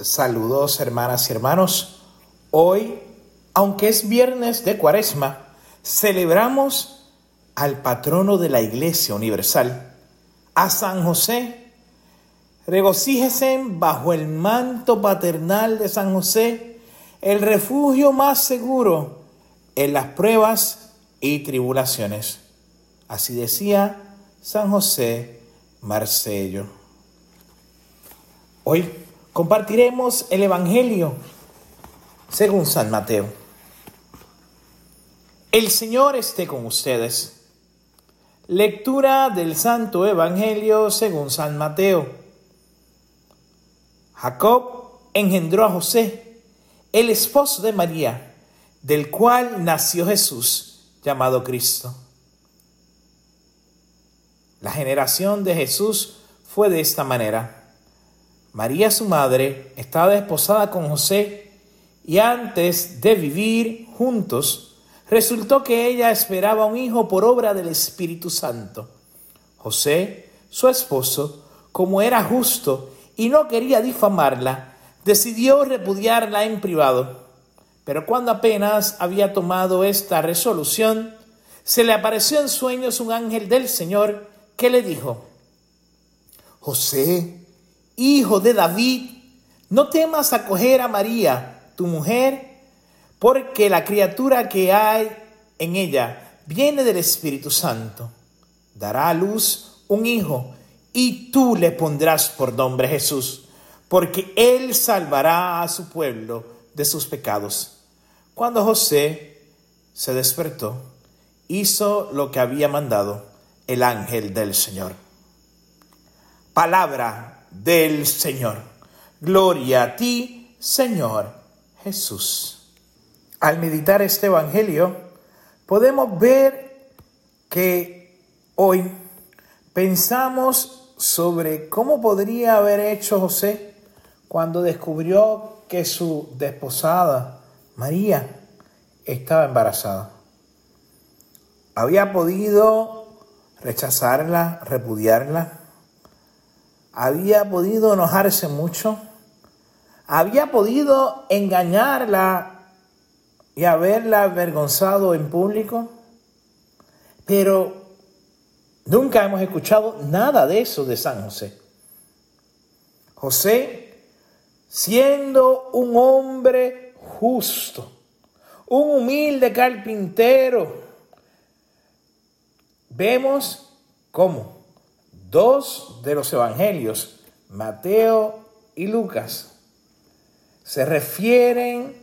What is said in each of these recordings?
Saludos hermanas y hermanos. Hoy, aunque es viernes de cuaresma, celebramos al patrono de la Iglesia Universal, a San José. Regocíjese bajo el manto paternal de San José, el refugio más seguro en las pruebas y tribulaciones. Así decía San José Marcello. Hoy compartiremos el Evangelio según San Mateo. El Señor esté con ustedes. Lectura del Santo Evangelio según San Mateo. Jacob engendró a José, el esposo de María, del cual nació Jesús, llamado Cristo. La generación de Jesús fue de esta manera. María, su madre, estaba desposada con José y antes de vivir juntos, resultó que ella esperaba un hijo por obra del Espíritu Santo. José, su esposo, como era justo y no quería difamarla, decidió repudiarla en privado. Pero cuando apenas había tomado esta resolución, se le apareció en sueños un ángel del Señor que le dijo, José, hijo de David, no temas acoger a María, tu mujer, porque la criatura que hay en ella viene del Espíritu Santo. Dará a luz un hijo y tú le pondrás por nombre Jesús, porque él salvará a su pueblo de sus pecados. Cuando José se despertó, hizo lo que había mandado el ángel del Señor. Palabra del Señor. Gloria a ti, Señor Jesús. Al meditar este Evangelio, podemos ver que hoy pensamos sobre cómo podría haber hecho José cuando descubrió que su desposada, María, estaba embarazada. Había podido rechazarla, repudiarla, había podido enojarse mucho, había podido engañarla y haberla avergonzado en público, pero nunca hemos escuchado nada de eso de San José. José, siendo un hombre justo, un humilde carpintero, vemos cómo Dos de los evangelios, Mateo y Lucas, se refieren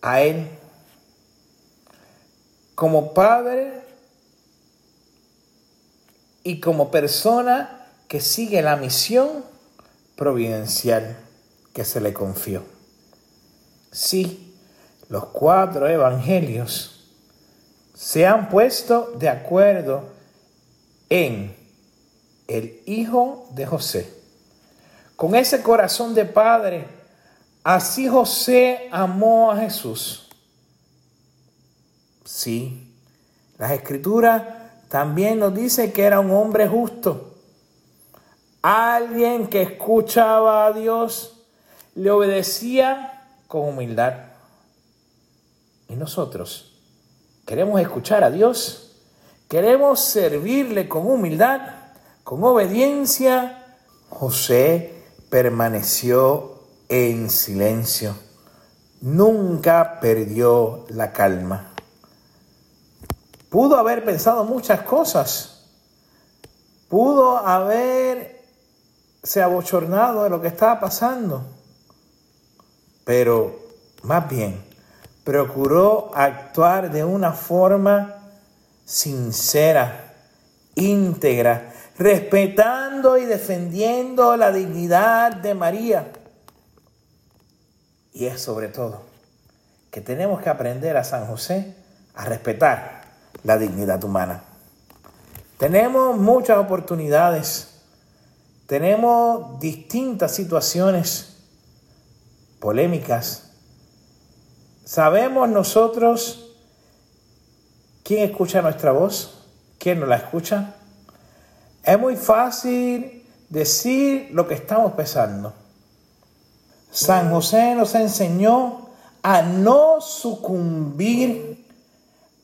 a Él como Padre y como persona que sigue la misión providencial que se le confió. Sí, los cuatro evangelios se han puesto de acuerdo en el hijo de José. Con ese corazón de padre, así José amó a Jesús. Sí, las escrituras también nos dice que era un hombre justo, alguien que escuchaba a Dios, le obedecía con humildad. Y nosotros queremos escuchar a Dios, queremos servirle con humildad. Con obediencia, José permaneció en silencio. Nunca perdió la calma. Pudo haber pensado muchas cosas. Pudo haberse abochornado de lo que estaba pasando. Pero más bien, procuró actuar de una forma sincera, íntegra, respetando y defendiendo la dignidad de María. Y es sobre todo que tenemos que aprender a San José a respetar la dignidad humana. Tenemos muchas oportunidades, tenemos distintas situaciones polémicas. Sabemos nosotros quién escucha nuestra voz, quién no la escucha. Es muy fácil decir lo que estamos pensando. San José nos enseñó a no sucumbir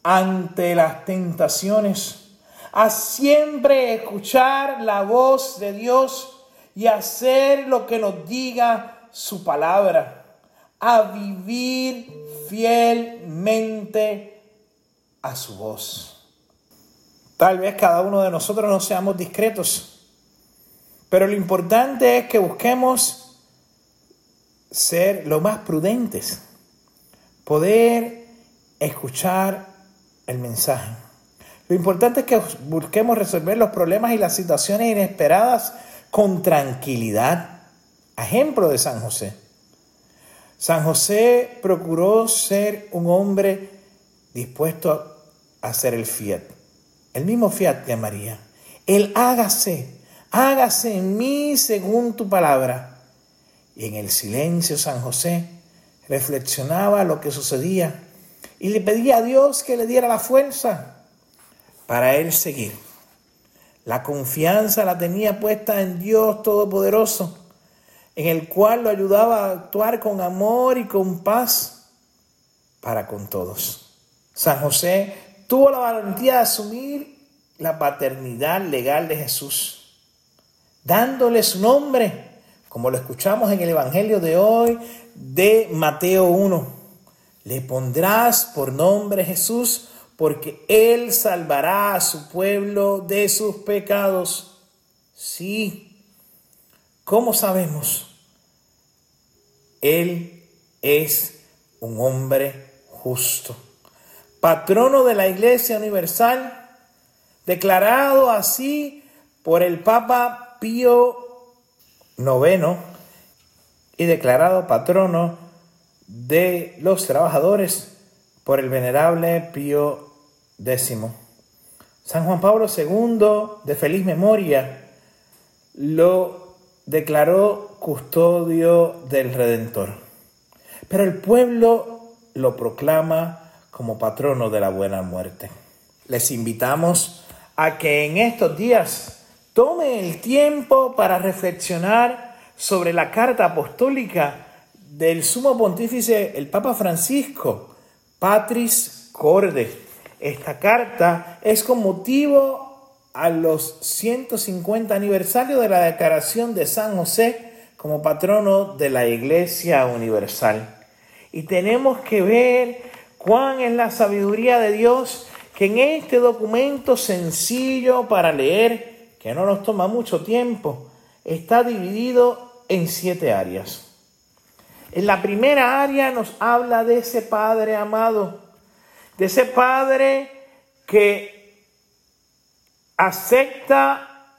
ante las tentaciones, a siempre escuchar la voz de Dios y hacer lo que nos diga su palabra, a vivir fielmente a su voz. Tal vez cada uno de nosotros no seamos discretos, pero lo importante es que busquemos ser lo más prudentes, poder escuchar el mensaje. Lo importante es que busquemos resolver los problemas y las situaciones inesperadas con tranquilidad. Ejemplo de San José. San José procuró ser un hombre dispuesto a hacer el fiat. El mismo fiat que María. El hágase, hágase en mí según tu palabra. Y en el silencio San José reflexionaba lo que sucedía y le pedía a Dios que le diera la fuerza para él seguir. La confianza la tenía puesta en Dios Todopoderoso, en el cual lo ayudaba a actuar con amor y con paz para con todos. San José tuvo la valentía de asumir la paternidad legal de Jesús, dándole su nombre, como lo escuchamos en el Evangelio de hoy de Mateo 1. Le pondrás por nombre Jesús porque Él salvará a su pueblo de sus pecados. Sí, ¿cómo sabemos? Él es un hombre justo, patrono de la Iglesia Universal, declarado así por el Papa Pío IX y declarado patrono de los trabajadores por el venerable Pío Décimo. San Juan Pablo II, de feliz memoria, lo declaró custodio del Redentor. Pero el pueblo lo proclama como patrono de la buena muerte. Les invitamos a que en estos días tome el tiempo para reflexionar sobre la carta apostólica del sumo pontífice, el Papa Francisco, Patris Corde esta carta es con motivo a los 150 aniversario de la declaración de San José como patrono de la Iglesia Universal. Y tenemos que ver cuán es la sabiduría de Dios que en este documento sencillo para leer, que no nos toma mucho tiempo, está dividido en siete áreas. En la primera área nos habla de ese Padre amado de ese padre que acepta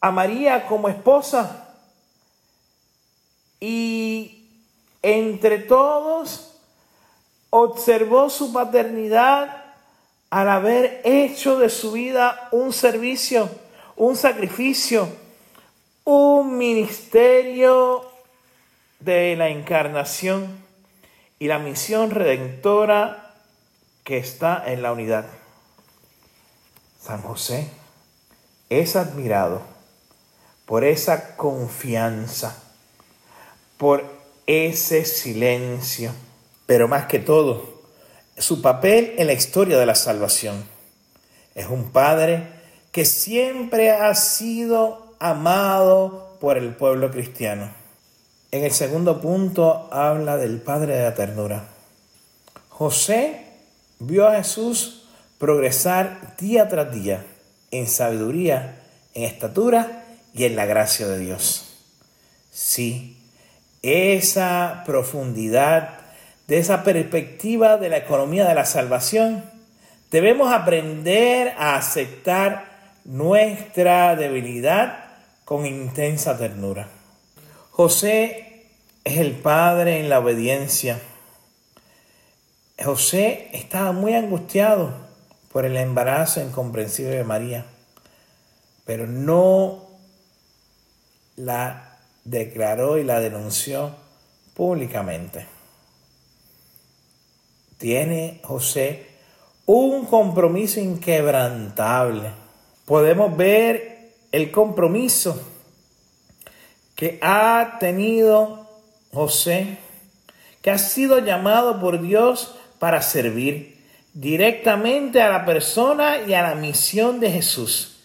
a María como esposa y entre todos observó su paternidad al haber hecho de su vida un servicio, un sacrificio, un ministerio de la encarnación y la misión redentora que está en la unidad. San José es admirado por esa confianza, por ese silencio, pero más que todo, su papel en la historia de la salvación. Es un padre que siempre ha sido amado por el pueblo cristiano. En el segundo punto habla del Padre de la ternura. José vio a Jesús progresar día tras día en sabiduría, en estatura y en la gracia de Dios. Sí, esa profundidad de esa perspectiva de la economía de la salvación, debemos aprender a aceptar nuestra debilidad con intensa ternura. José es el Padre en la obediencia José estaba muy angustiado por el embarazo incomprensible de María, pero no la declaró y la denunció públicamente. Tiene José un compromiso inquebrantable. Podemos ver el compromiso que ha tenido José, que ha sido llamado por Dios para servir directamente a la persona y a la misión de Jesús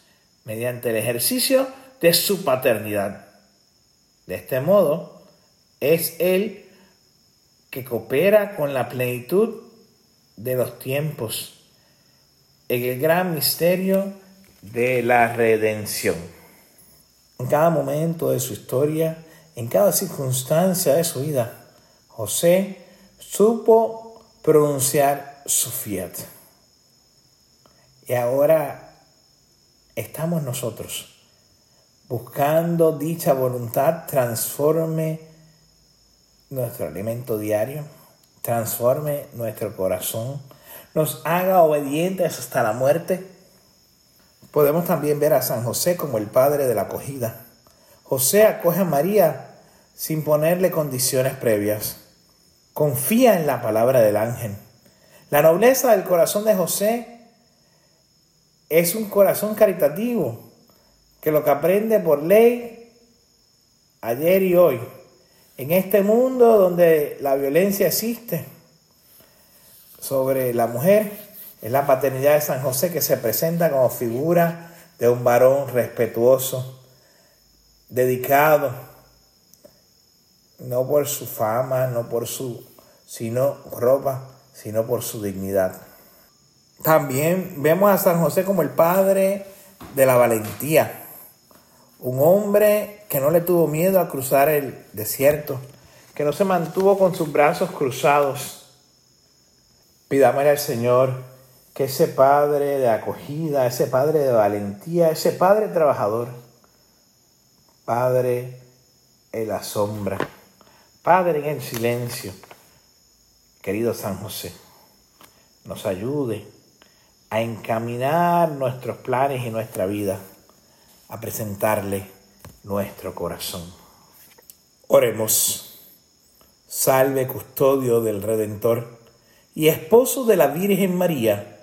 mediante el ejercicio de su paternidad. De este modo, es Él que coopera con la plenitud de los tiempos en el gran misterio de la redención. En cada momento de su historia, en cada circunstancia de su vida, José supo pronunciar su fiat. Y ahora estamos nosotros buscando dicha voluntad transforme nuestro alimento diario, transforme nuestro corazón, nos haga obedientes hasta la muerte. Podemos también ver a San José como el padre de la acogida. José acoge a María sin ponerle condiciones previas. Confía en la palabra del ángel. La nobleza del corazón de José es un corazón caritativo que lo que aprende por ley ayer y hoy, en este mundo donde la violencia existe sobre la mujer, es la paternidad de San José que se presenta como figura de un varón respetuoso, dedicado, no por su fama, no por su sino ropa, sino por su dignidad. También vemos a San José como el padre de la valentía, un hombre que no le tuvo miedo a cruzar el desierto, que no se mantuvo con sus brazos cruzados. Pidámosle al Señor que ese Padre de acogida, ese Padre de valentía, ese Padre trabajador, Padre en la sombra, Padre en el silencio, querido San José, nos ayude a encaminar nuestros planes y nuestra vida a presentarle nuestro corazón. Oremos. Salve custodio del Redentor y esposo de la Virgen María